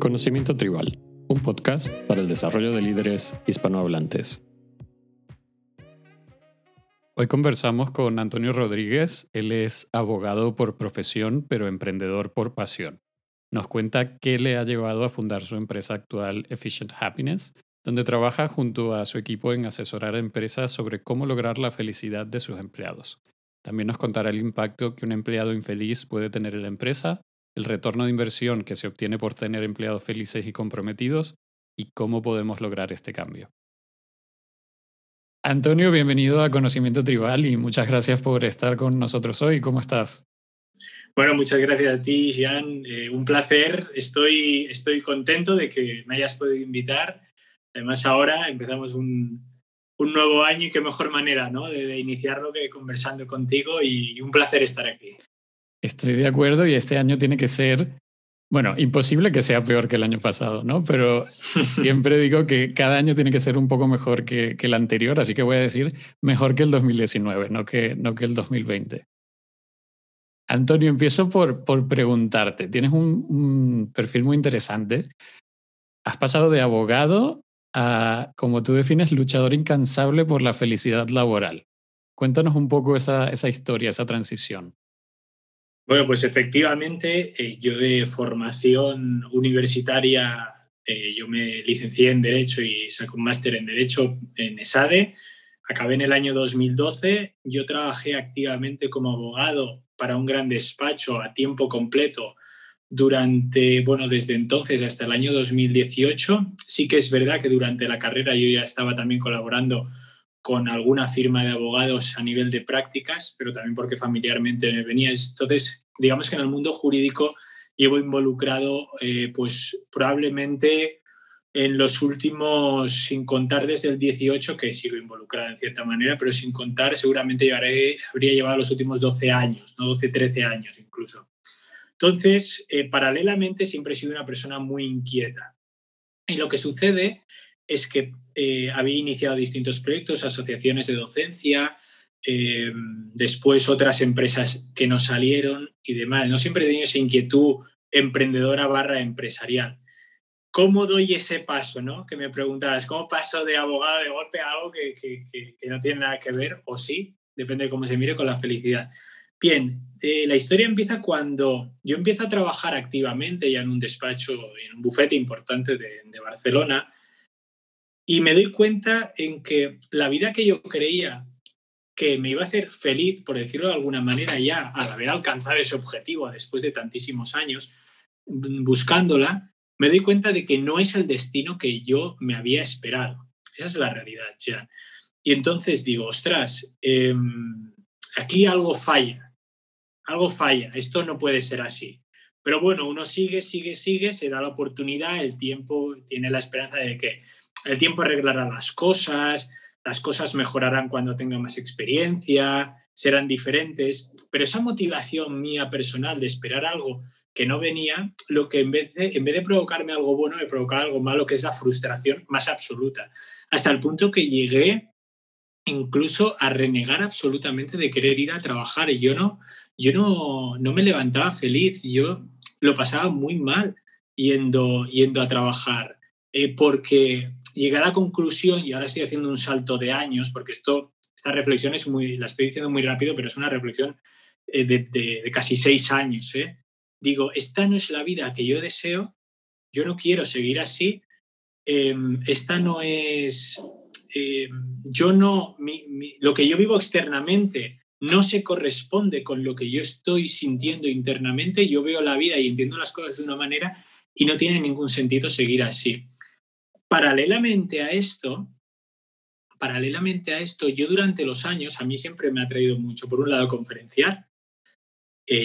Conocimiento Tribal, un podcast para el desarrollo de líderes hispanohablantes. Hoy conversamos con Antonio Rodríguez. Él es abogado por profesión, pero emprendedor por pasión. Nos cuenta qué le ha llevado a fundar su empresa actual Efficient Happiness, donde trabaja junto a su equipo en asesorar a empresas sobre cómo lograr la felicidad de sus empleados. También nos contará el impacto que un empleado infeliz puede tener en la empresa el retorno de inversión que se obtiene por tener empleados felices y comprometidos y cómo podemos lograr este cambio. Antonio, bienvenido a Conocimiento Tribal y muchas gracias por estar con nosotros hoy. ¿Cómo estás? Bueno, muchas gracias a ti, Jean. Eh, un placer. Estoy, estoy contento de que me hayas podido invitar. Además, ahora empezamos un, un nuevo año y qué mejor manera ¿no? de, iniciarlo que conversando contigo y un placer estar aquí. Estoy de acuerdo y este año tiene que ser, bueno, imposible que sea peor que el año pasado, ¿no? Pero siempre digo que cada año tiene que ser un poco mejor que, el anterior, así que voy a decir mejor que el 2019, no que, no que el 2020. Antonio, empiezo por, por preguntarte, tienes un, un perfil muy interesante. Has pasado de abogado a, como tú defines, luchador incansable por la felicidad laboral. Cuéntanos un poco esa, esa historia, esa transición. Bueno, pues efectivamente, eh, yo de formación universitaria, eh, yo me licencié en Derecho y saqué un máster en Derecho en ESADE. Acabé en el año 2012. Yo trabajé activamente como abogado para un gran despacho a tiempo completo durante, bueno, desde entonces hasta el año 2018. Sí que es verdad que durante la carrera yo ya estaba también colaborando con alguna firma de abogados a nivel de prácticas, pero también porque familiarmente me venía. Entonces, digamos que en el mundo jurídico llevo involucrado, eh, pues probablemente en los últimos, sin contar desde el 18, que sigo involucrado en cierta manera, pero sin contar, seguramente llevaré, habría llevado los últimos 12 años, ¿no? 12, 13 años incluso. Entonces, eh, paralelamente siempre he sido una persona muy inquieta. Y lo que sucede es que eh, había iniciado distintos proyectos, asociaciones de docencia, eh, después otras empresas que no salieron y demás. No siempre he tenido esa inquietud emprendedora barra empresarial. ¿Cómo doy ese paso? ¿no? Que me preguntabas, ¿cómo paso de abogado de golpe a algo que, que, no tiene nada que ver, o sí, depende de cómo se mire, con la felicidad? Bien, eh, la historia empieza cuando yo empiezo a trabajar activamente ya en un despacho, en un bufete importante de Barcelona, y me doy cuenta en que la vida que yo creía que me iba a hacer feliz, por decirlo de alguna manera, ya al haber alcanzado ese objetivo después de tantísimos años mm, buscándola, me doy cuenta de que no es el destino que yo me había esperado. Esa es la realidad, ya. Y entonces digo, ostras, em, aquí algo falla, algo falla, esto no puede ser así. Pero bueno, uno sigue, sigue, sigue, se da la oportunidad, el tiempo tiene la esperanza de que el tiempo arreglará las cosas, las cosas mejorarán cuando tenga más experiencia, serán diferentes, pero esa motivación mía personal de esperar algo que no venía, lo que en vez de, en vez de provocarme algo bueno, me provocaba algo malo, que es la frustración más absoluta, hasta el punto que llegué incluso a renegar absolutamente de querer ir a trabajar. Yo no, yo no, no me levantaba feliz, yo lo pasaba muy mal yendo, yendo a trabajar, eh, porque llegué a la conclusión, y ahora estoy haciendo un salto de años, porque esto, esta reflexión es muy, la estoy diciendo muy rápido, pero es una reflexión eh, de, casi seis años. ¿eh? Digo, esta no es la vida que yo deseo, yo no quiero seguir así, em, esta no es, em, yo no, lo que yo vivo externamente no se corresponde con lo que yo estoy sintiendo internamente, yo veo la vida y entiendo las cosas de una manera y no tiene ningún sentido seguir así. Paralelamente a esto, paralelamente a esto, yo durante los años, a mí siempre me ha traído mucho, por un lado, conferenciar.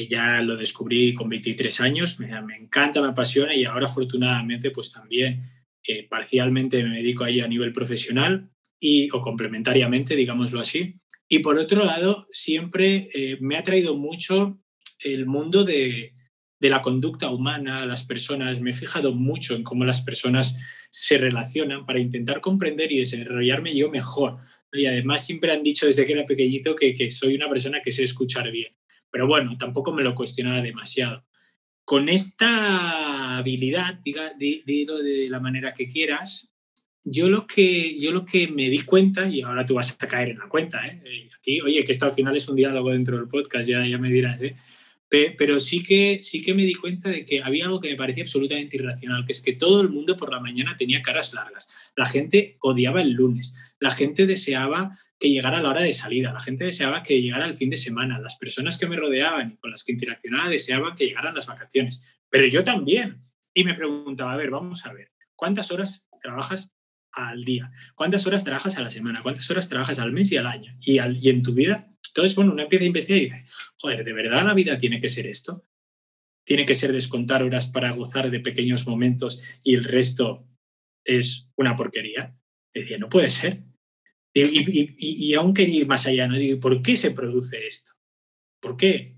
Ya lo descubrí con 23 años, me, encanta, me apasiona y ahora afortunadamente pues también eh, parcialmente me dedico ahí a nivel profesional y, o complementariamente, digámoslo así. Y por otro lado, siempre eh, me ha traído mucho el mundo de, de la conducta humana, las personas, me he fijado mucho en cómo las personas se relacionan para intentar comprender y desarrollarme yo mejor. Y además siempre han dicho desde que era pequeñito que, soy una persona que sé escuchar bien. Pero bueno, tampoco me lo cuestionaba demasiado. con esta habilidad, diga, dilo de la manera que quieras, yo lo que, yo lo que me di cuenta, y ahora tú vas a caer en la cuenta, ¿eh? aquí, oye, que esto al final es un diálogo dentro del podcast, ya, ya me dirás, ¿eh? Pero sí que, sí que me di cuenta de que había algo que me parecía absolutamente irracional, que es que todo el mundo por la mañana tenía caras largas. La gente odiaba el lunes, la gente deseaba que llegara la hora de salida, la gente deseaba que llegara el fin de semana, las personas que me rodeaban y con las que interaccionaba deseaban que llegaran las vacaciones, pero yo también. Y me preguntaba, a ver, vamos a ver, ¿cuántas horas trabajas al día? ¿Cuántas horas trabajas a la semana? ¿Cuántas horas trabajas al mes y al año? Y, y en tu vida entonces, bueno, uno empieza a investigar y dice, joder, ¿de verdad la vida tiene que ser esto? ¿Tiene que ser descontar horas para gozar de pequeños momentos y el resto es una porquería? Decía, no puede ser. Y, y, y, aún quería ir más allá, ¿no? Digo, ¿por qué se produce esto? ¿Por qué?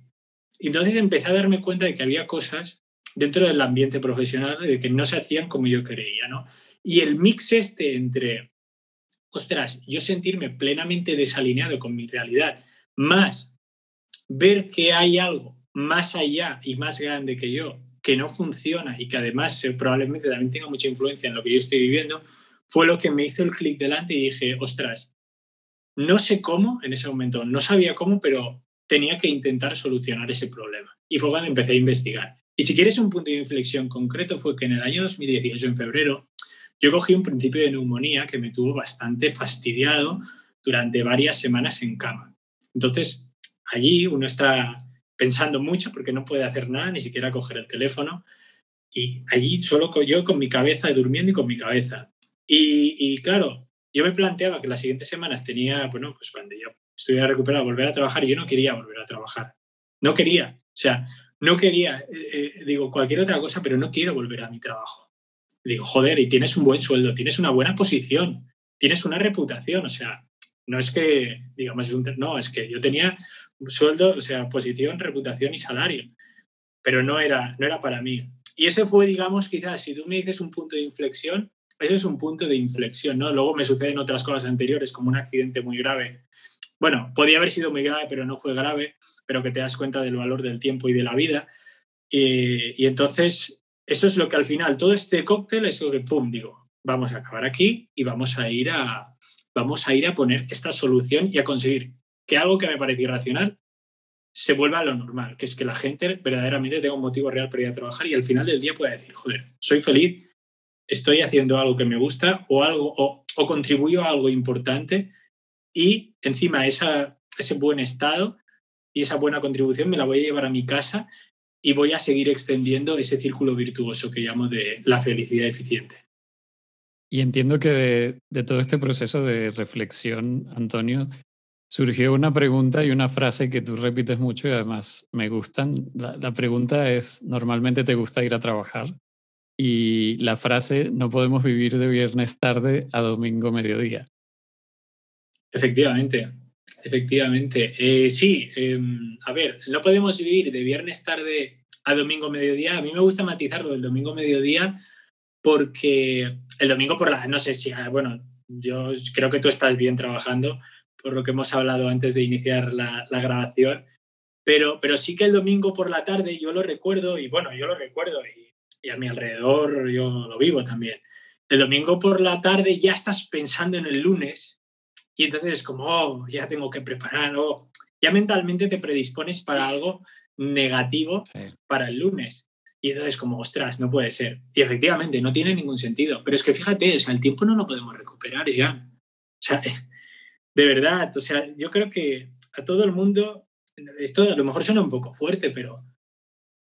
Entonces empecé a darme cuenta de que había cosas dentro del ambiente profesional de que no se hacían como yo creía, ¿no? Y el mix este entre, ostras, yo sentirme plenamente desalineado con mi realidad más ver que hay algo más allá y más grande que yo que no funciona y que además probablemente también tenga mucha influencia en lo que yo estoy viviendo, fue lo que me hizo el clic delante y dije, ostras, no sé cómo en ese momento, no sabía cómo, pero tenía que intentar solucionar ese problema. Y fue cuando empecé a investigar. Y si quieres un punto de inflexión concreto fue que en el año 2018, en febrero, yo cogí un principio de neumonía que me tuvo bastante fastidiado durante varias semanas en cama. Entonces, allí uno está pensando mucho porque no puede hacer nada, ni siquiera coger el teléfono. Y allí solo yo con mi cabeza, durmiendo y con mi cabeza. Y, claro, yo me planteaba que las siguientes semanas tenía, bueno, pues cuando yo estuviera recuperado, volver a trabajar y yo no quería volver a trabajar. No quería. O sea, no quería, eh, eh, digo, cualquier otra cosa, pero no quiero volver a mi trabajo. Digo, joder, y tienes un buen sueldo, tienes una buena posición, tienes una reputación, o sea, no es que, digamos, no, es que yo tenía sueldo, o sea, posición, reputación y salario, pero no era, no era para mí. Y ese fue, digamos, quizás, si tú me dices un punto de inflexión, ese es un punto de inflexión, ¿no? Luego me suceden otras cosas anteriores, como un accidente muy grave. Bueno, podía haber sido muy grave, pero no fue grave, pero que te das cuenta del valor del tiempo y de la vida. Y, y entonces, eso es lo que al final, todo este cóctel es lo que, pum, digo, vamos a acabar aquí y vamos a ir a, vamos a ir a poner esta solución y a conseguir que algo que me parece irracional se vuelva a lo normal, que es que la gente verdaderamente tenga un motivo real para ir a trabajar y al final del día pueda decir, joder, soy feliz, estoy haciendo algo que me gusta o algo o, contribuyo a algo importante y encima esa, ese buen estado y esa buena contribución me la voy a llevar a mi casa y voy a seguir extendiendo ese círculo virtuoso que llamo de la felicidad eficiente. Y entiendo que de, todo este proceso de reflexión, Antonio, surgió una pregunta y una frase que tú repites mucho y además me gustan. La, pregunta es, ¿normalmente te gusta ir a trabajar? Y la frase, no podemos vivir de viernes tarde a domingo mediodía. Efectivamente, efectivamente. Eh, sí, em, a ver, no podemos vivir de viernes tarde a domingo mediodía. A mí me gusta matizarlo del domingo mediodía porque el domingo por la, no sé si, ah, bueno, yo creo que tú estás bien trabajando, por lo que hemos hablado antes de iniciar la, grabación, pero, pero sí que el domingo por la tarde yo lo recuerdo, y bueno, yo lo recuerdo, y, y a mi alrededor yo lo vivo también. El domingo por la tarde ya estás pensando en el lunes, y entonces es como, oh, ya tengo que preparar, oh, ya mentalmente te predispones para algo negativo para el lunes. Y como, ostras, no puede ser. Y efectivamente, no tiene ningún sentido. Pero es que fíjate, o sea, el tiempo no lo podemos recuperar ya. O sea, de verdad, o sea, yo creo que a todo el mundo, esto a lo mejor suena un poco fuerte, pero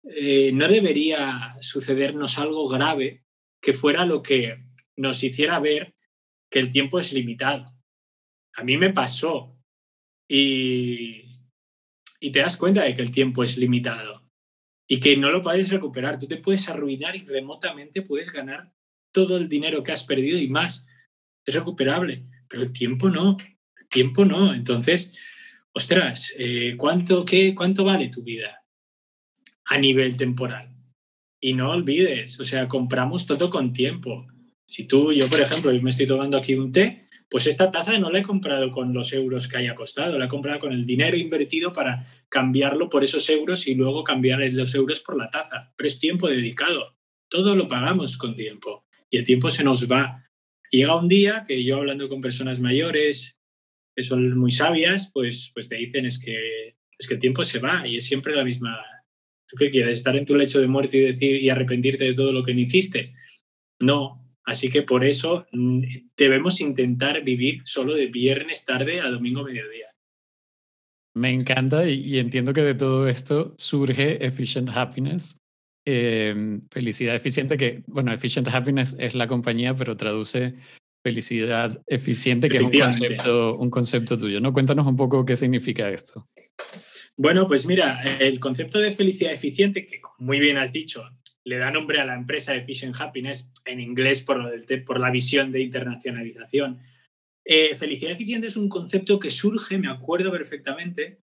eh, no debería sucedernos algo grave que fuera lo que nos hiciera ver que el tiempo es limitado. A mí me pasó y, y te das cuenta de que el tiempo es limitado y que no lo puedes recuperar. Tú te puedes arruinar y remotamente puedes ganar todo el dinero que has perdido y más. Es recuperable, pero el tiempo no. El tiempo no. Entonces, ostras, eh, ¿cuánto, qué, ¿cuánto vale tu vida a nivel temporal? Y no olvides, o sea, compramos todo con tiempo. Si tú, yo por ejemplo, yo me estoy tomando aquí un té, pues esta taza no la he comprado con los euros que haya costado, la he comprado con el dinero invertido para cambiarlo por esos euros y luego cambiar los euros por la taza. Pero es tiempo dedicado. Todo lo pagamos con tiempo y el tiempo se nos va. llega un día que yo hablando con personas mayores que son muy sabias, pues, pues te dicen es que, es que el tiempo se va y es siempre la misma. ¿Tú qué quieres? ¿Estar en tu lecho de muerte y, decir, y arrepentirte de todo lo que no hiciste? No. Así que por eso mm, debemos intentar vivir solo de viernes tarde a domingo mediodía. Me encanta y, entiendo que de todo esto surge Efficient Happiness. Em, felicidad eficiente, que, bueno, Efficient Happiness es la compañía, pero traduce felicidad eficiente, que es un concepto, un concepto tuyo. ¿no? Cuéntanos un poco qué significa esto. Bueno, pues mira, el concepto de felicidad eficiente, que muy bien has dicho, le da nombre a la empresa Efficient Happiness, en inglés por, por la visión de internacionalización. Eh, felicidad eficiente es un concepto que surge, me acuerdo perfectamente,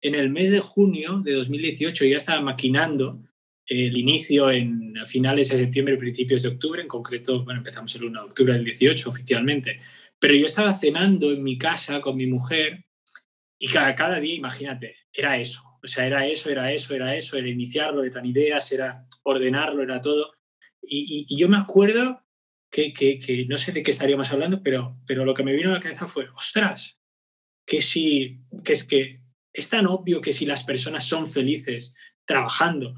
en el mes de junio de 2018, ya estaba maquinando el inicio en finales de septiembre, principios de octubre, en concreto, bueno, empezamos el 1 de octubre del 18 oficialmente, pero yo estaba cenando en mi casa con mi mujer y cada, cada día, imagínate, era eso, o sea, era eso, era eso, era eso, era iniciarlo, eran ideas, era ordenarlo, era todo. Y, y, yo me acuerdo que, que, que, no sé de qué estaríamos hablando, pero, pero lo que me vino a la cabeza fue, ostras, que si, que es que es tan obvio que si las personas son felices trabajando,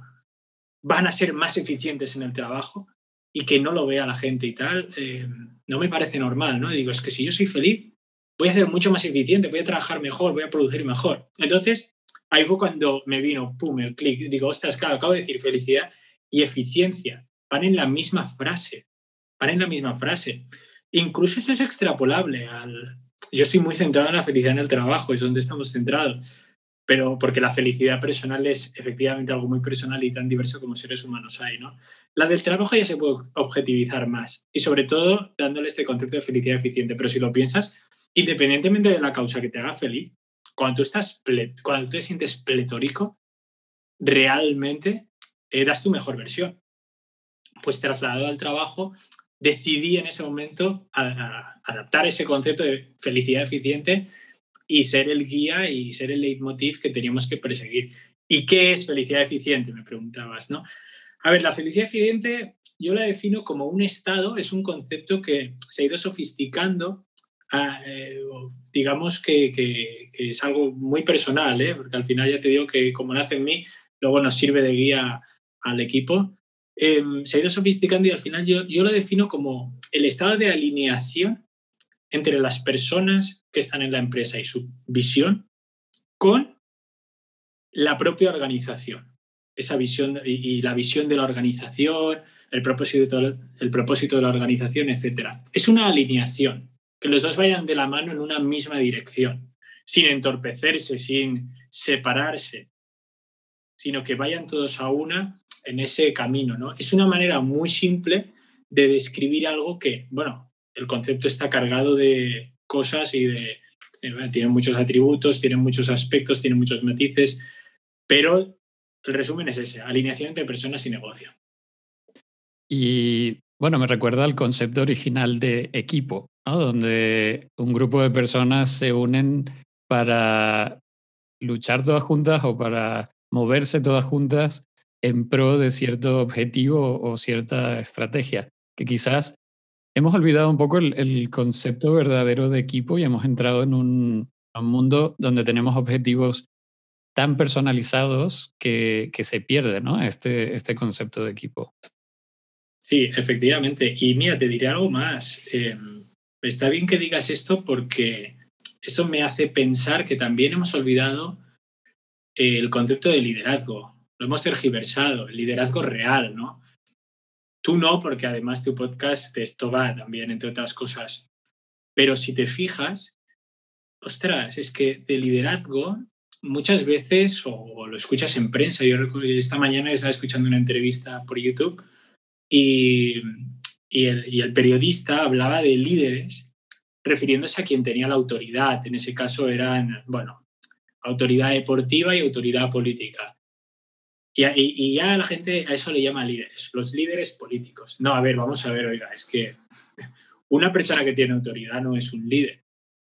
van a ser más eficientes en el trabajo y que no lo vea la gente y tal, eh, no me parece normal, ¿no? digo, es que si yo soy feliz, voy a ser mucho más eficiente, voy a trabajar mejor, voy a producir mejor. Entonces, ahí fue cuando me vino, pum, el clic. Digo, ostras, claro, acabo de decir felicidad y eficiencia. Van en la misma frase, van en la misma frase. Incluso esto es extrapolable al... Yo estoy muy centrado en la felicidad en el trabajo, es donde estamos centrados pero porque la felicidad personal es efectivamente algo muy personal y tan diverso como seres humanos hay, ¿no? La del trabajo ya se puede objetivizar más y sobre todo dándole este concepto de felicidad eficiente, pero si lo piensas, independientemente de la causa que te haga feliz, cuando tú, estás cuando tú te sientes pletórico, realmente das tu mejor versión. Pues trasladado al trabajo, decidí en ese momento adaptar ese concepto de felicidad eficiente y ser el guía y ser el leitmotiv que teníamos que perseguir. ¿Y qué es felicidad eficiente? Me preguntabas, ¿no? A ver, la felicidad eficiente yo la defino como un estado, es un concepto que se ha ido sofisticando, eh, digamos que, que, es algo muy personal, ¿eh? porque al final ya te digo que como nace en mí, luego nos sirve de guía al equipo. Em, se ha ido sofisticando y al final yo, yo lo defino como el estado de alineación entre las personas que están en la empresa y su visión con la propia organización. Esa visión y, la visión de la organización, el propósito, el propósito de la organización, etc. Es una alineación, que los dos vayan de la mano en una misma dirección, sin entorpecerse, sin separarse, sino que vayan todos a una en ese camino. ¿no? Es una manera muy simple de describir algo que, bueno, el concepto está cargado de cosas y de... Eh, tiene muchos atributos, tiene muchos aspectos, tiene muchos matices, pero el resumen es ese, alineación entre personas y negocio. Y bueno, me recuerda al concepto original de equipo, donde un grupo de personas se unen para luchar todas juntas o para moverse todas juntas en pro de cierto objetivo o cierta estrategia, que quizás hemos olvidado un poco el, concepto verdadero de equipo y hemos entrado en un, mundo donde tenemos objetivos tan personalizados que, se pierde ¿no? este, este concepto de equipo. Sí, efectivamente. Y mira, te diré algo más. Em, está bien que digas esto porque eso me hace pensar que también hemos olvidado el concepto de liderazgo. Lo hemos tergiversado, el liderazgo real, ¿no? Tú no, porque además tu podcast de esto va también, entre otras cosas. Pero si te fijas, ostras, es que de liderazgo muchas veces, o, lo escuchas en prensa, yo esta mañana estaba escuchando una entrevista por YouTube y, el, y el periodista hablaba de líderes refiriéndose a quien tenía la autoridad. En ese caso eran, bueno, autoridad deportiva y autoridad política. Y, ya la gente a eso le llama líderes, los líderes políticos. No, a ver, vamos a ver, oiga, es que una persona que tiene autoridad no es un líder.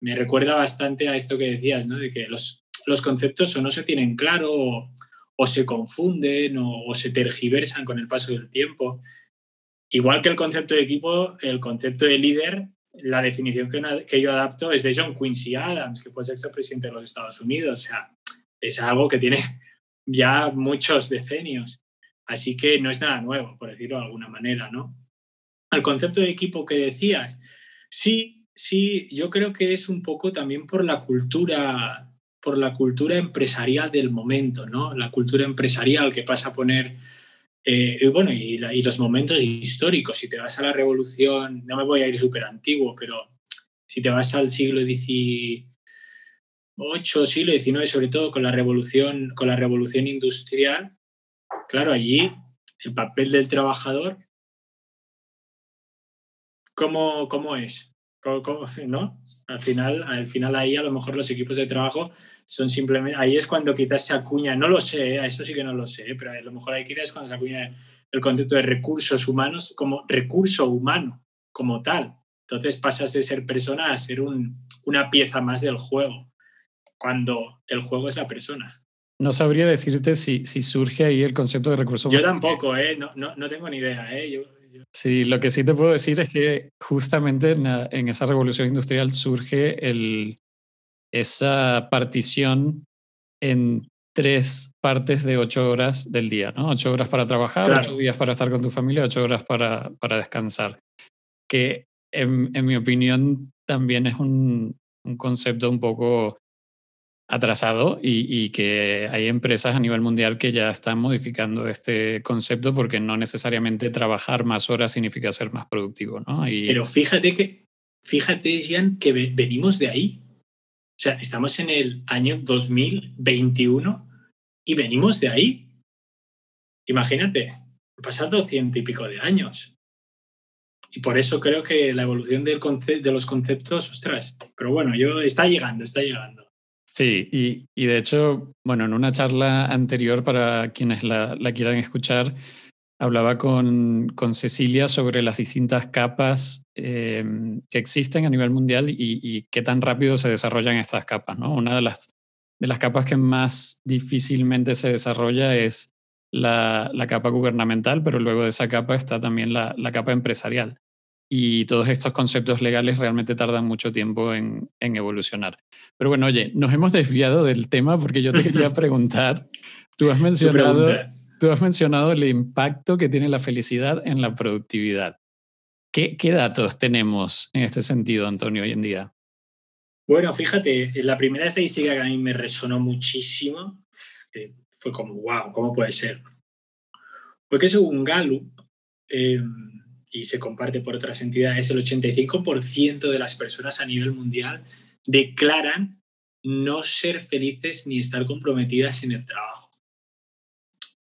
Me recuerda bastante a esto que decías, ¿no? De que los, los conceptos o no se tienen claro o, se confunden o, se tergiversan con el paso del tiempo. Igual que el concepto de equipo, el concepto de líder, la definición que, que yo adapto es de John Quincy Adams, que fue sexto presidente de los Estados Unidos. O sea, es algo que tiene ya muchos decenios. Así que no es nada nuevo, por decirlo de alguna manera, ¿no? Al concepto de equipo que decías, sí, sí, yo creo que es un poco también por la cultura por la cultura empresarial del momento, ¿no? La cultura empresarial que pasa a poner, eh, bueno, y, los momentos históricos. Si te vas a la revolución, no me voy a ir súper antiguo, pero si te vas al siglo XVIII, siglo XIX, sobre todo con la revolución, con la revolución industrial, claro, allí el papel del trabajador, ¿cómo, cómo es? ¿no? Al final, al final ahí a lo mejor los equipos de trabajo son simplemente, ahí es cuando quizás se acuña, no lo sé, ¿eh? eso sí que no lo sé, pero a lo mejor ahí quizás es cuando se acuña el concepto de recursos humanos como recurso humano, como tal. Entonces pasas de ser persona a ser una pieza más del juego, cuando el juego es la persona. No sabría decirte si, si surge ahí el concepto de recurso humano. Yo tampoco, ¿eh? no, no, no tengo ni idea. ¿eh? Yo, Sí, lo que sí te puedo decir es que justamente en, esa revolución industrial surge el, esa partición en tres partes de ocho horas del día, ¿no? Ocho horas para trabajar, ocho días para estar con tu familia, ocho horas para, para descansar. Que en, en, mi opinión también es un, un concepto un poco atrasado y, que hay empresas a nivel mundial que ya están modificando este concepto porque no necesariamente trabajar más horas significa ser más productivo. ¿no? Pero fíjate que, fíjate, Jean, que venimos de ahí. O sea, estamos en el año 2021 y venimos de ahí. Imagínate, pasado ciento y pico de años. Y por eso creo que la evolución del de los conceptos, ostras, pero bueno, yo está llegando, está llegando. Sí, y, de hecho, bueno, en una charla anterior para quienes la, quieran escuchar, hablaba con, con, Cecilia sobre las distintas capas eh, que existen a nivel mundial y, qué tan rápido se desarrollan estas capas. ¿no? Una de las, de las capas que más difícilmente se desarrolla es la, la capa gubernamental, pero luego de esa capa está también la, la capa empresarial y todos estos conceptos legales realmente tardan mucho tiempo en, evolucionar. Pero bueno, oye, nos hemos desviado del tema porque yo te quería preguntar, tú has mencionado, tú has mencionado el impacto que tiene la felicidad en la productividad. ¿Qué, ¿Qué datos tenemos en este sentido, Antonio, hoy en día? Bueno, fíjate, la primera estadística que a mí me resonó muchísimo fue como, wow, ¿cómo puede ser? Porque según Gallup, eh, y se comparte por otras entidades, el 85% de las personas a nivel mundial declaran no ser felices ni estar comprometidas en el trabajo.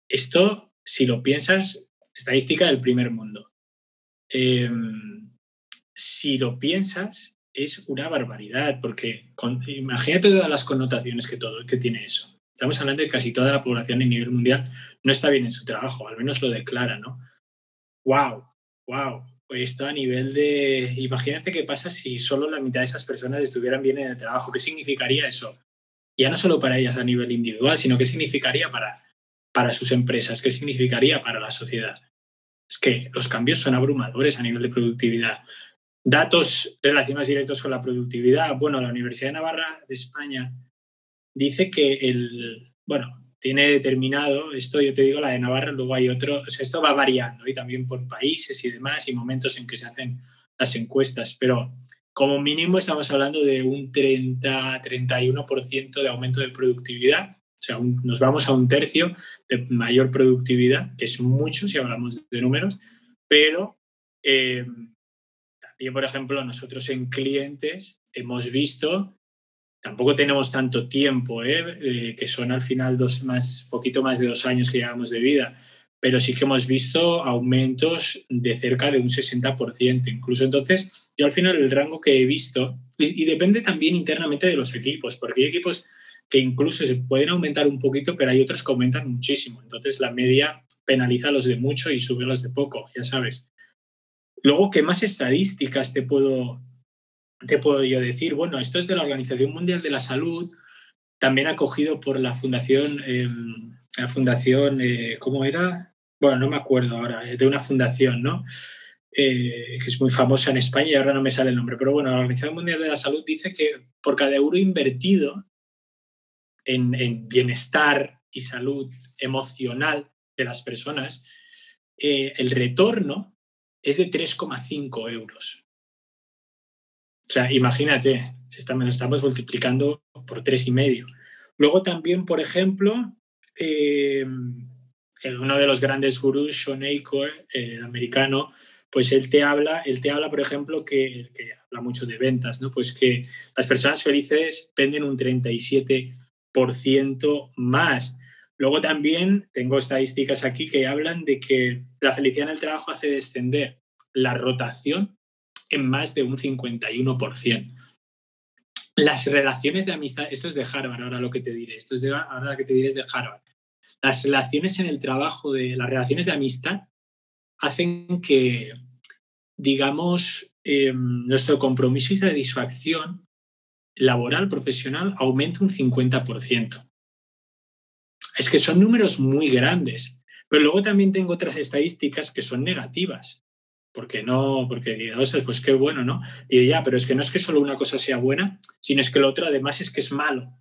Esto, si lo piensas, estadística del primer mundo. Em, si lo piensas, es una barbaridad, porque imagínate todas las connotaciones que, todo, que tiene eso. Estamos hablando de que casi toda la población a nivel mundial no está bien en su trabajo, al menos lo declara, ¿no? ¡Wow! Wow, esto a nivel de, imagínate qué pasa si solo la mitad de esas personas estuvieran bien en el trabajo, ¿qué significaría eso? Ya no solo para ellas a nivel individual, sino qué significaría para, para sus empresas, qué significaría para la sociedad. Es que los cambios son abrumadores a nivel de productividad. Datos relacionados directos con la productividad. Bueno, la Universidad de Navarra de España dice que el, bueno, tiene determinado, esto yo te digo, la de Navarra, luego hay otro, esto va variando y también por países y demás y momentos en que se hacen las encuestas, pero como mínimo estamos hablando de un 30-31% de aumento de productividad, o sea, nos vamos a un tercio de mayor productividad, que es mucho si hablamos de números, pero eh, también, por ejemplo, nosotros en clientes hemos visto tampoco tenemos tanto tiempo, ¿eh? Eh, que son al final dos más, poquito más de dos años que llevamos de vida, pero sí que hemos visto aumentos de cerca de un 60%. Incluso entonces, yo al final el rango que he visto, y, depende también internamente de los equipos, porque hay equipos que incluso se pueden aumentar un poquito, pero hay otros que aumentan muchísimo. Entonces la media penaliza a los de mucho y sube a los de poco, ya sabes. Luego, ¿qué más estadísticas te puedo, te puedo yo decir? Bueno, esto es de la Organización Mundial de la Salud, también acogido por la Fundación, em, la Fundación, eh, ¿cómo era? Bueno, no me acuerdo ahora, de una fundación, ¿no? Eh, que es muy famosa en España y ahora no me sale el nombre, pero bueno, la Organización Mundial de la Salud dice que por cada euro invertido en, bienestar y salud emocional de las personas, eh, el retorno es de 3,5 euros. O sea, imagínate, lo estamos multiplicando por tres y medio. Luego también, por ejemplo, eh, uno de los grandes gurús, Sean Acor, el americano, pues él te habla, él te habla, por ejemplo, que, habla mucho de ventas, ¿no? Pues que las personas felices venden un 37% más. Luego también tengo estadísticas aquí que hablan de que la felicidad en el trabajo hace descender la rotación en más de un 51%. Las relaciones de amistad, esto es de Harvard, ahora lo que te diré, esto es de, ahora lo que te diré es de Harvard. Las relaciones en el trabajo, de, las relaciones de amistad hacen que, digamos, em, nuestro compromiso y satisfacción laboral, profesional, aumente un 50%. Es que son números muy grandes. Pero luego también tengo otras estadísticas que son negativas. Porque no, porque pues qué bueno, ¿no? Y ya, pero es que no es que solo una cosa sea buena, sino es que lo otro además es que es malo.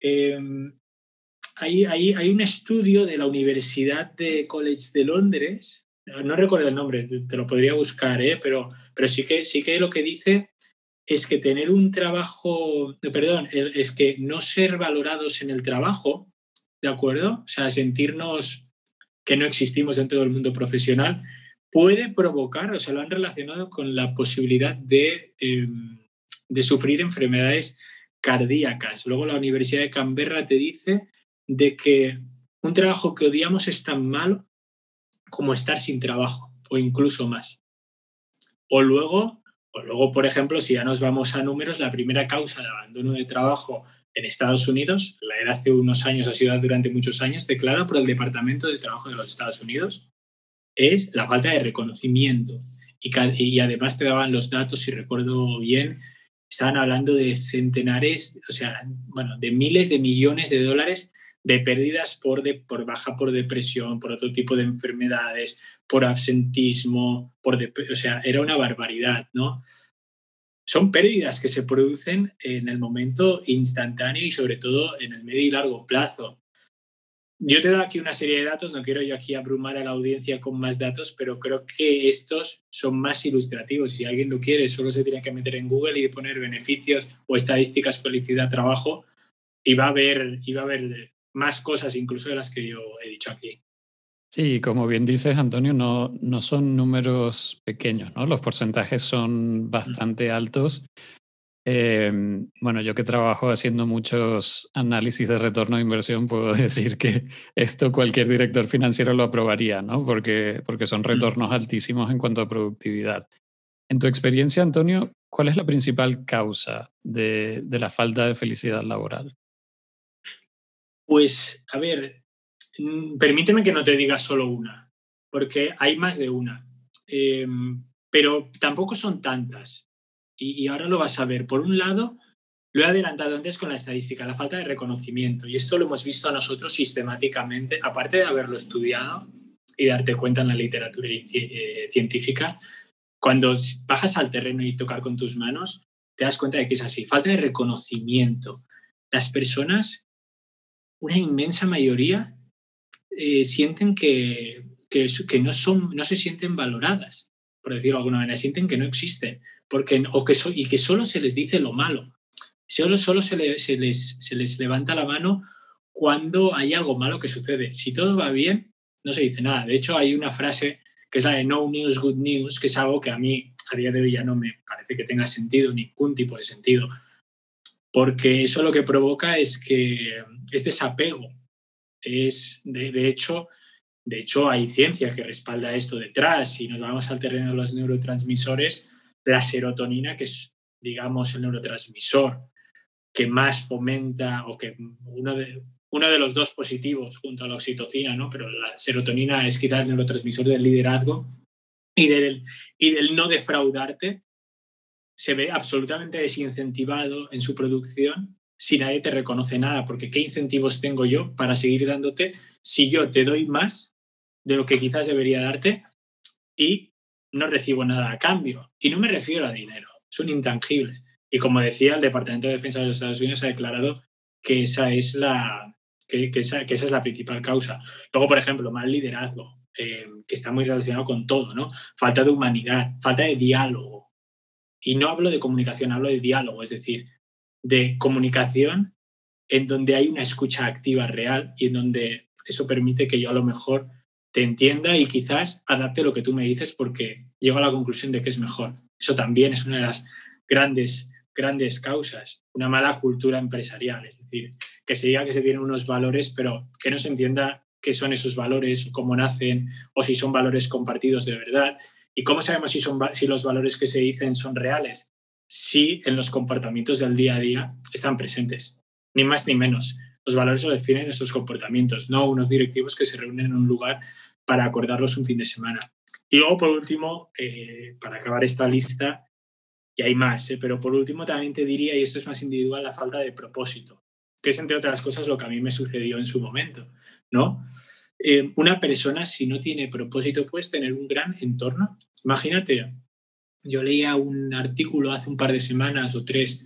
Em, hay, hay, un estudio de la Universidad de College de Londres no recuerdo el nombre, te lo podría buscar, ¿eh? pero, pero sí, que, sí que lo que dice es que tener un trabajo, perdón, es que no ser valorados en el trabajo, ¿de acuerdo? O sea, sentirnos que no existimos dentro del mundo profesional, puede provocar, o sea, lo han relacionado con la posibilidad de, em, de sufrir enfermedades cardíacas. Luego la Universidad de Canberra te dice de que un trabajo que odiamos es tan malo como estar sin trabajo o incluso más. O luego, o luego, por ejemplo, si ya nos vamos a números, la primera causa de abandono de trabajo en Estados Unidos, la era hace unos años, ha sido durante muchos años, declarada por el Departamento de Trabajo de los Estados Unidos, es la falta de reconocimiento. Y, además te daban los datos, si recuerdo bien, estaban hablando de centenares, o sea, bueno, de miles de millones de dólares de pérdidas por, de, por baja por depresión, por otro tipo de enfermedades, por absentismo, por o sea, era una barbaridad, ¿no? Son pérdidas que se producen en el momento instantáneo y sobre todo en el medio y largo plazo. Yo te doy aquí una serie de datos, no quiero yo aquí abrumar a la audiencia con más datos, pero creo que estos son más ilustrativos. Si alguien lo quiere, solo se tiene que meter en Google y poner beneficios o estadísticas felicidad trabajo y va a ver, y va a más cosas incluso de las que yo he dicho aquí. Sí, como bien dices, Antonio, no, no son números pequeños, ¿no? Los porcentajes son bastante altos. Em, bueno, yo que trabajo haciendo muchos análisis de retorno de inversión, puedo decir que esto cualquier director financiero lo aprobaría, ¿no? Porque, porque son retornos altísimos en cuanto a productividad. En tu experiencia, Antonio, ¿cuál es la principal causa de, de la falta de felicidad laboral? Pues, a ver, mm, permíteme que no te diga solo una, porque hay más de una, em, pero tampoco son tantas. Y, ahora lo vas a ver. Por un lado, lo he adelantado antes con la estadística, la falta de reconocimiento. Y esto lo hemos visto nosotros sistemáticamente, aparte de haberlo estudiado y darte cuenta en la literatura eh, científica, cuando bajas al terreno y tocar con tus manos, te das cuenta de que es así. Falta de reconocimiento. Las personas una inmensa mayoría eh, sienten que, que, no, son, no se sienten valoradas, por decirlo de alguna manera, sienten que no existen porque, o que y que solo se les dice lo malo. Solo, solo se, les, se les levanta la mano cuando hay algo malo que sucede. Si todo va bien, no se dice nada. De hecho, hay una frase que es la de no news, good news, que es algo que a mí a día de hoy ya no me parece que tenga sentido, ningún tipo de sentido porque eso lo que provoca es que es desapego. Es, de, hecho, de hecho, hay ciencia que respalda esto detrás. Si nos vamos al terreno de los neurotransmisores, la serotonina, que es, digamos, el neurotransmisor que más fomenta o que uno de, uno de los dos positivos junto a la oxitocina, ¿no? pero la serotonina es quizás el neurotransmisor del liderazgo, y del, y del no defraudarte, se ve absolutamente desincentivado en su producción si nadie te reconoce nada, porque ¿qué incentivos tengo yo para seguir dándote si yo te doy más de lo que quizás debería darte y no recibo nada a cambio? Y no me refiero a dinero, es un intangible. Y como decía, el Departamento de Defensa de los Estados Unidos ha declarado que esa es la, que, esa, que esa, es la principal causa. Luego, por ejemplo, mal liderazgo, eh, que está muy relacionado con todo, ¿no? Falta de humanidad, falta de diálogo. Y no hablo de comunicación, hablo de diálogo, es decir, de comunicación en donde hay una escucha activa real y en donde eso permite que yo a lo mejor te entienda y quizás adapte lo que tú me dices porque llego a la conclusión de que es mejor. Eso también es una de las grandes, grandes causas, una mala cultura empresarial, es decir, que se diga que se tienen unos valores, pero que no se entienda qué son esos valores, cómo nacen o si son valores compartidos de verdad. ¿Y cómo sabemos si, son, si los valores que se dicen son reales? Si en los comportamientos del día a día están presentes, ni más ni menos. Los valores lo definen esos comportamientos, no unos directivos que se reúnen en un lugar para acordarlos un fin de semana. Y luego, por último, eh, para acabar esta lista, y hay más, eh, pero por último también te diría, y esto es más individual, la falta de propósito, que es entre otras cosas lo que a mí me sucedió en su momento, ¿no? Eh, una persona, si no tiene propósito, puedes tener un gran entorno. Imagínate, yo leía un artículo hace un par de semanas o tres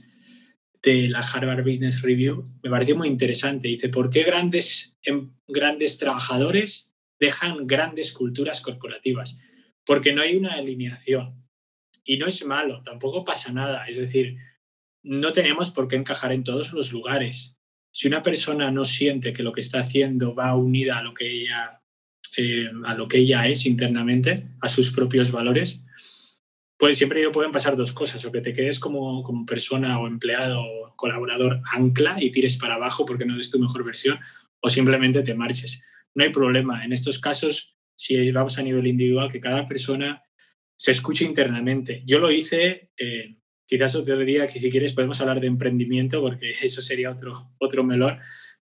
de la Harvard Business Review, me pareció muy interesante. Dice, ¿por qué grandes, em, grandes trabajadores dejan grandes culturas corporativas? Porque no hay una alineación. Y no es malo, tampoco pasa nada. Es decir, no tenemos por qué encajar en todos los lugares. Si una persona no siente que lo que está haciendo va unida a lo que ella, eh, a lo que ella es internamente, a sus propios valores, pues siempre pueden pasar dos cosas, o que te quedes como, como persona o empleado o colaborador ancla y tires para abajo porque no es tu mejor versión, o simplemente te marches. No hay problema. En estos casos, si vamos a nivel individual, que cada persona se escuche internamente. Yo lo hice, eh, quizás otro día que si quieres podemos hablar de emprendimiento, porque eso sería otro, otro melón,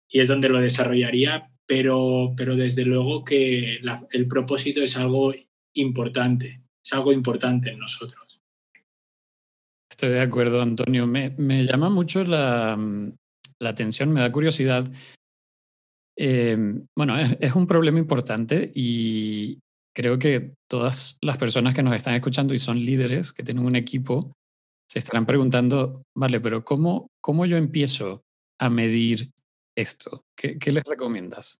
y es donde lo desarrollaría, pero, pero desde luego que el propósito es algo importante, es algo importante en nosotros. Estoy de acuerdo, Antonio. Me, me llama mucho la, la, atención, me da curiosidad. Eh, bueno, es, es, un problema importante y, creo que todas las personas que nos están escuchando y son líderes, que tienen un equipo, se estarán preguntando, vale, pero ¿cómo, cómo yo empiezo a medir esto? ¿Qué, qué les recomiendas?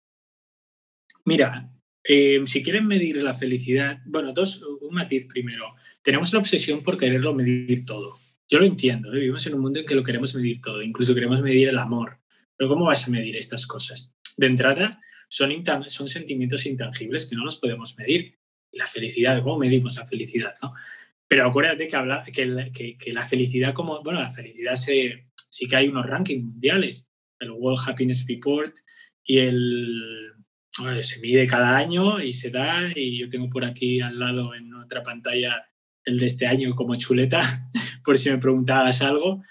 Mira, eh, si quieren medir la felicidad, bueno, dos, un matiz primero. Tenemos la obsesión por quererlo medir todo. Yo lo entiendo, ¿eh? vivimos en un mundo en que lo queremos medir todo, incluso queremos medir el amor. Pero ¿cómo vas a medir estas cosas? De entrada, son, son sentimientos intangibles que no los podemos medir. La felicidad, ¿cómo medimos la felicidad? ¿no? Pero acuérdate que, habla, que, que, la felicidad, como, bueno, la felicidad se, sí que hay unos rankings mundiales, el World Happiness Report y el, se mide cada año y se da, y yo tengo por aquí al lado en otra pantalla el de este año como chuleta, por si me preguntabas algo.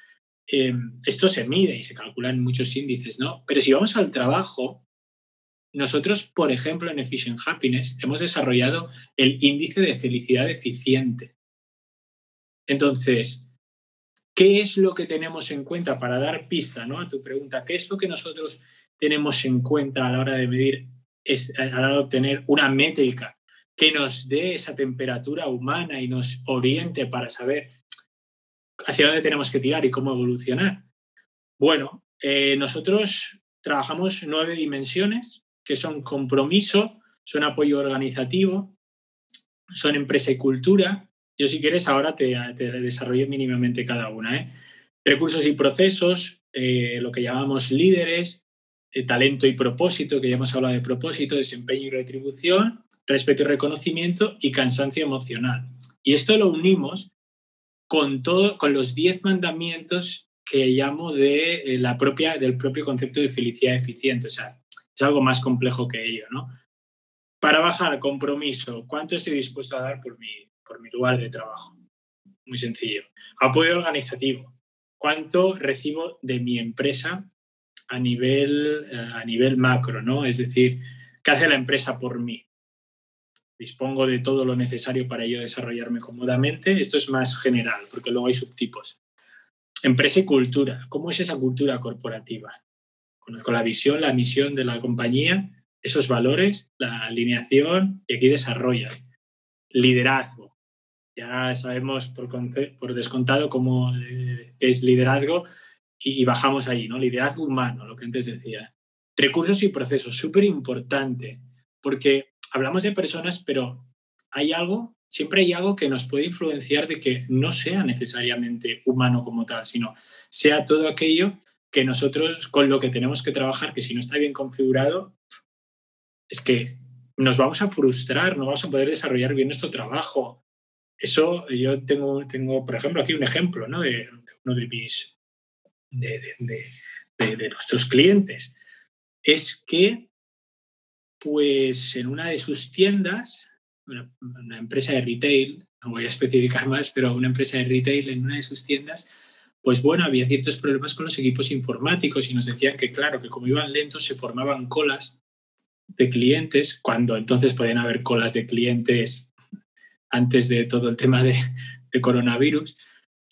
Eh, esto se mide y se calculan muchos índices, ¿no? Pero si vamos al trabajo, nosotros, por ejemplo, en Efficient Happiness hemos desarrollado el índice de felicidad eficiente. Entonces, ¿qué es lo que tenemos en cuenta para dar pista ¿no? a tu pregunta? ¿Qué es lo que nosotros tenemos en cuenta a la hora de medir, a la de obtener una métrica que nos dé esa temperatura humana y nos oriente para saber hacia dónde tenemos que tirar y cómo evolucionar? Bueno, eh, nosotros trabajamos nueve dimensiones que son compromiso, son apoyo organizativo, son empresa y cultura. Yo si quieres ahora te, te desarrollo mínimamente cada una. ¿eh? Recursos y procesos, eh, lo que llamamos líderes, talento y propósito, que ya hemos hablado de propósito, desempeño y retribución, respeto y reconocimiento y cansancio emocional. Y esto lo unimos con, todo, con los diez mandamientos que llamo de la propia, del propio concepto de felicidad eficiente. O sea, es algo más complejo que ello, ¿no? Para bajar compromiso, ¿cuánto estoy dispuesto a dar por mi, por mi lugar de trabajo? Muy sencillo. Apoyo organizativo, ¿cuánto recibo de mi empresa a nivel, eh, a nivel macro, ¿no? Es decir, ¿qué hace la empresa por mí? dispongo de todo lo necesario para yo desarrollarme cómodamente. Esto es más general, porque luego hay subtipos. Empresa y cultura. ¿Cómo es esa cultura corporativa? Conozco la visión, la misión de la compañía, esos valores, la alineación y aquí desarrollas. Liderazgo. Ya sabemos por, descontado cómo eh, es liderazgo y, bajamos ahí, ¿no? Liderazgo humano, lo que antes decía. Recursos y procesos, súper importante, porque hablamos de personas, pero hay algo, siempre hay algo que nos puede influenciar de que no sea necesariamente humano como tal, sino sea todo aquello que nosotros con lo que tenemos que trabajar, que si no está bien configurado, es que nos vamos a frustrar, no vamos a poder desarrollar bien nuestro trabajo. Eso yo tengo, tengo por ejemplo, aquí un ejemplo ¿no? de, uno de mis, de, de, nuestros clientes. Es que, pues en una de sus tiendas, una, una empresa de retail, no voy a especificar más, pero una empresa de retail en una de sus tiendas, pues bueno, había ciertos problemas con los equipos informáticos y nos decían que, claro, que como iban lentos se formaban colas de clientes, cuando entonces podían haber colas de clientes antes de todo el tema de, de coronavirus.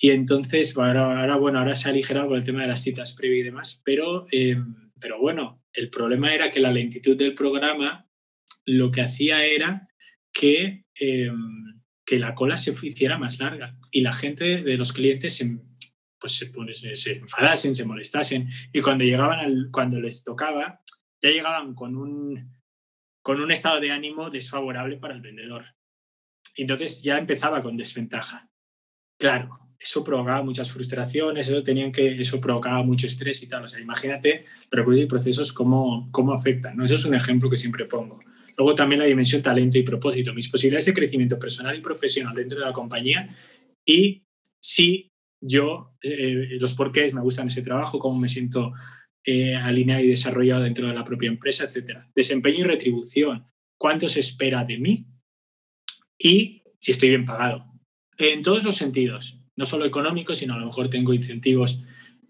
Y entonces, ahora, bueno, ahora se ha aligerado por el tema de las citas previas y demás, pero, eh, pero bueno, el problema era que la lentitud del programa lo que hacía era que, eh, que la cola se hiciera más larga y la gente de los clientes se, pues se, se, enfadasen, se molestasen y cuando llegaban al, cuando les tocaba ya llegaban con un, con un estado de ánimo desfavorable para el vendedor. Entonces ya empezaba con desventaja. Claro, eso provocaba muchas frustraciones, eso, tenían que, eso provocaba mucho estrés y tal. O sea, imagínate y procesos cómo, cómo afectan. ¿no? Eso es un ejemplo que siempre pongo. Luego también la dimensión talento y propósito, mis posibilidades de crecimiento personal y profesional dentro de la compañía y si yo, eh, los porqués, me gustan ese trabajo, cómo me siento eh, alineado y desarrollado dentro de la propia empresa, etc. Desempeño y retribución, cuánto se espera de mí y si estoy bien pagado. En todos los sentidos, no solo económicos, sino a lo mejor tengo incentivos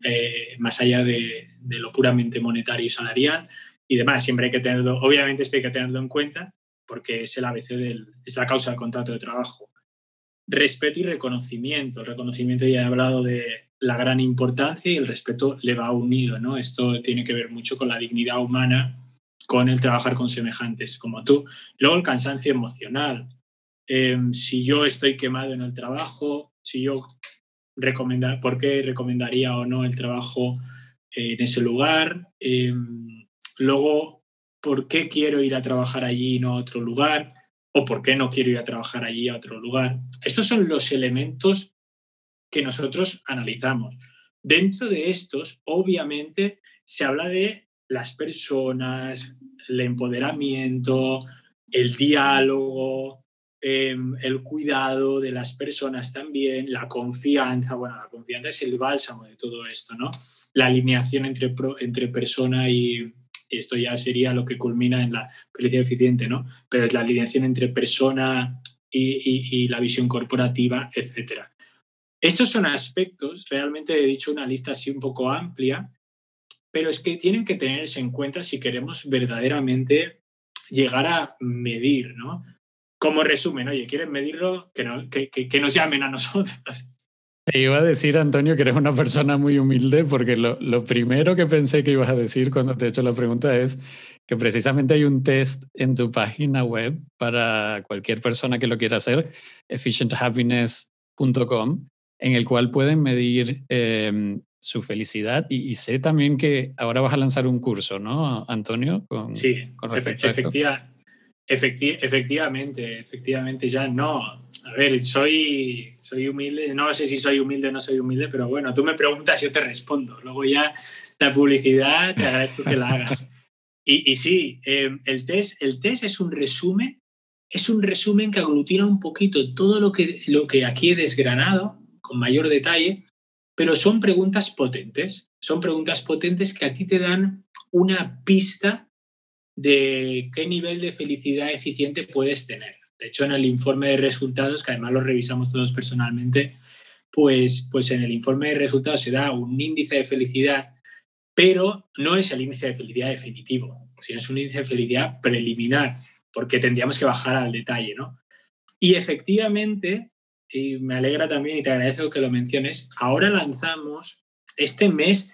eh, más allá de, lo puramente monetario y salarial y demás. Siempre hay que tenerlo, obviamente esto hay que tenerlo en cuenta porque es el ABC del, es la causa del contrato de trabajo respeto y reconocimiento. El reconocimiento ya he hablado de la gran importancia y el respeto le va unido, ¿no? Esto tiene que ver mucho con la dignidad humana, con el trabajar con semejantes como tú. Luego el cansancio emocional. Eh, si yo estoy quemado en el trabajo, si yo recomendar, por qué recomendaría o no el trabajo en ese lugar. Eh, luego, ¿por qué quiero ir a trabajar allí y no a otro lugar? o por qué no quiero ir a trabajar allí a otro lugar. Estos son los elementos que nosotros analizamos. Dentro de estos, obviamente, se habla de las personas, el empoderamiento, el diálogo, em, el cuidado de las personas también, la confianza. Bueno, la confianza es el bálsamo de todo esto, ¿no? La alineación entre, entre persona y, esto ya sería lo que culmina en la felicidad eficiente, ¿no? Pero es la alineación entre persona y, la visión corporativa, etc. Estos son aspectos, realmente he dicho una lista así un poco amplia, pero es que tienen que tenerse en cuenta si queremos verdaderamente llegar a medir, ¿no? Como resumen, oye, ¿quieren medirlo? Que, no, que, que nos llamen a nosotros. Te iba a decir, Antonio, que eres una persona muy humilde, porque lo, lo, primero que pensé que ibas a decir cuando te he hecho la pregunta es que precisamente hay un test en tu página web para cualquier persona que lo quiera hacer, efficienthappiness.com, en el cual pueden medir eh, su felicidad. Y, sé también que ahora vas a lanzar un curso, ¿no, Antonio? Con, sí, con respecto efectiva, efectivamente, efectivamente, ya no a ver, soy, soy humilde, no sé si soy humilde o no soy humilde, pero bueno, tú me preguntas y yo te respondo. Luego ya la publicidad te agradezco que la hagas. Y, y sí, eh, el, test, el test es un resumen, es un resumen que aglutina un poquito todo lo que, lo que aquí he desgranado con mayor detalle, pero son preguntas potentes, son preguntas potentes que a ti te dan una pista de qué nivel de felicidad eficiente puedes tener. De hecho, en el informe de resultados, que además lo revisamos todos personalmente, pues, pues en el informe de resultados se da un índice de felicidad, pero no es el índice de felicidad definitivo, sino es un índice de felicidad preliminar. porque tendríamos que bajar al detalle, ¿no? Y efectivamente, y me alegra también y te agradezco que lo menciones, ahora lanzamos este mes,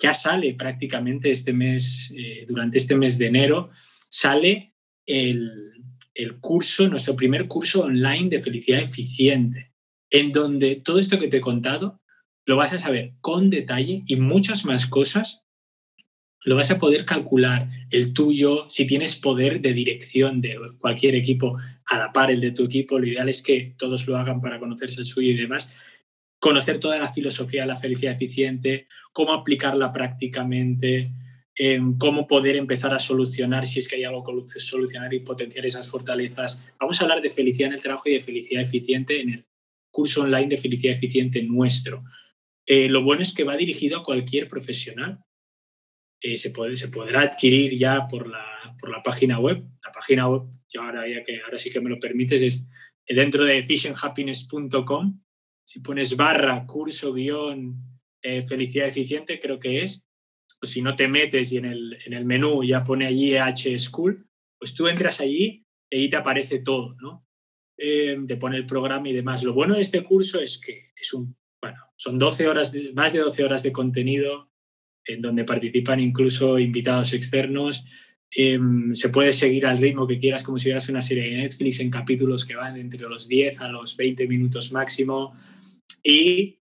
ya sale prácticamente este mes, eh, durante este mes de enero, sale el, el curso, nuestro primer curso online de felicidad eficiente, en donde todo esto que te he contado lo vas a saber con detalle y muchas más cosas. Lo vas a poder calcular el tuyo, si tienes poder de dirección de cualquier equipo a la par el de tu equipo, lo ideal es que todos lo hagan para conocerse el suyo y demás, conocer toda la filosofía de la felicidad eficiente, cómo aplicarla prácticamente, em, cómo poder empezar a solucionar si es que hay algo que solucionar y potenciar esas fortalezas. Vamos a hablar de felicidad en el trabajo y de felicidad eficiente en el curso online de felicidad eficiente nuestro. Eh, lo bueno es que va dirigido a cualquier profesional eh, se, puede, se podrá adquirir ya por la, por la página web. La página web, ahora, ya que, ahora sí que me lo permites, es dentro de efficienthappiness.com. Si pones barra, curso, guion, eh, felicidad eficiente, creo que es. O si no te metes y en el, en el menú ya pone allí H School, pues tú entras allí y ahí te aparece todo, ¿no? Eh, te pone el programa y demás. Lo bueno de este curso es que es un, bueno, son 12 horas, más de 12 horas de contenido en donde participan incluso invitados externos. Em, se puede seguir al ritmo que quieras, como si vieras una serie de Netflix en capítulos que van entre los 10 a los 20 minutos máximo. Y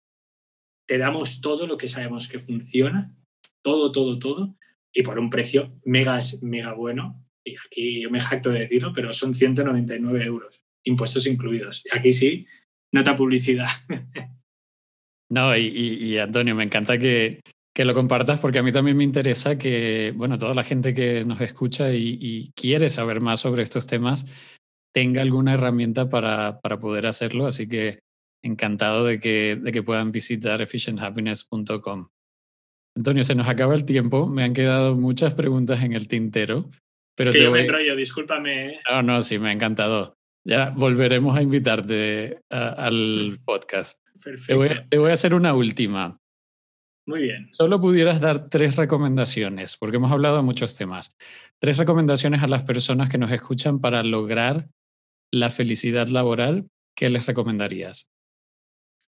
te damos todo lo que sabemos que funciona, todo, todo, todo, y por un precio mega, mega bueno. Y aquí yo me jacto de decirlo, pero son 199 euros, impuestos incluidos. Y aquí sí, nota publicidad. No, y Antonio, me encanta que, que lo compartas porque a mí también me interesa que, bueno, toda la gente que nos escucha y, quiere saber más sobre estos temas tenga alguna herramienta para, para poder hacerlo. Así que encantado de que, de que puedan visitar efficienthappiness.com. Antonio, se nos acaba el tiempo. Me han quedado muchas preguntas en el tintero. Pero es que yo me enrollo, discúlpame. ¿eh? No, no, sí, me ha encantado. Ya volveremos a invitarte al podcast. Perfecto. te voy a hacer una última. Muy bien. Solo pudieras dar tres recomendaciones, porque hemos hablado de muchos temas. Tres recomendaciones a las personas que nos escuchan para lograr la felicidad laboral, ¿qué les recomendarías?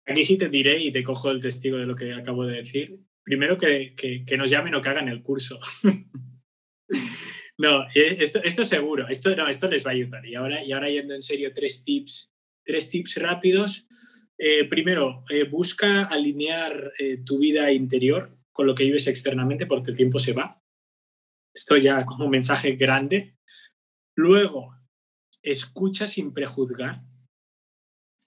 Aquí sí te diré y te cojo el testigo de lo que acabo de decir. Primero que, que, nos llamen o que hagan el curso. no, eh, esto, esto seguro, esto, no, esto les va a ayudar. Y ahora, y ahora yendo en serio, tres tips, tres tips rápidos eh, primero, eh, busca alinear eh, tu vida interior con lo que vives externamente porque el tiempo se va. Esto ya como un mensaje grande. Luego, escucha sin prejuzgar.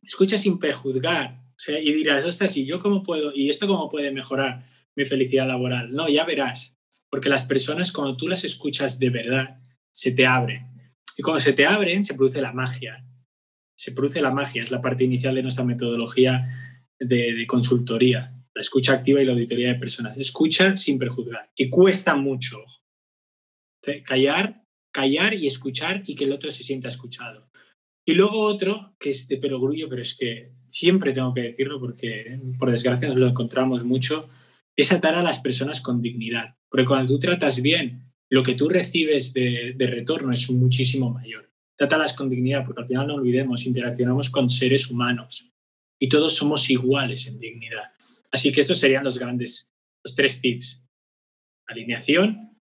Escucha sin prejuzgar. Y dirás, ostras, ¿y yo cómo puedo? ¿Y esto cómo puede mejorar mi felicidad laboral? No, ya verás. Porque las personas, cuando tú las escuchas de verdad, se te abren. Y cuando se te abren, se produce la magia se produce la magia, es la parte inicial de nuestra metodología de, consultoría, la escucha activa y la auditoría de personas. Escucha sin prejuzgar y cuesta mucho. Callar, callar y escuchar y que el otro se sienta escuchado. Y luego otro, que es de perogrullo, pero es que siempre tengo que decirlo porque por desgracia nos lo encontramos mucho, es atar a las personas con dignidad. Porque cuando tú tratas bien, lo que tú recibes de retorno es muchísimo mayor. Trátalas con dignidad, porque al final no olvidemos, interaccionamos con seres humanos y todos somos iguales en dignidad. Así que estos serían los grandes, los tres tips. Alineación,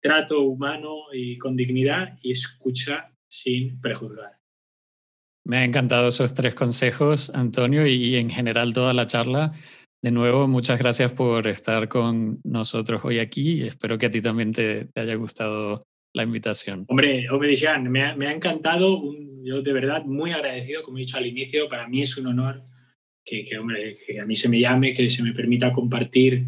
trato humano y con dignidad y escucha sin prejuzgar. Me han encantado esos tres consejos, Antonio, y en general toda la charla. De nuevo, muchas gracias por estar con nosotros hoy aquí. Espero que a ti también te, te haya gustado la invitación. Hombre, hombre me ha, me ha encantado, yo de verdad muy agradecido, como he dicho al inicio, para mí es un honor que, que, hombre, que a mí se me llame, que se me permita compartir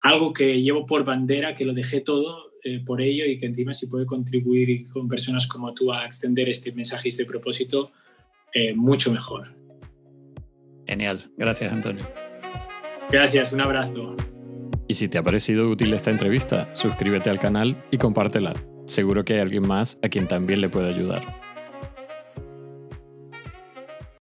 algo que llevo por bandera, que lo dejé todo eh, por ello y que encima si puede contribuir con personas como tú a extender este mensaje y este propósito, eh, mucho mejor. Genial, gracias Antonio. Gracias, un abrazo. Y si te ha parecido útil esta entrevista, suscríbete al canal y compártela. Seguro que hay alguien más a quien también le puede ayudar.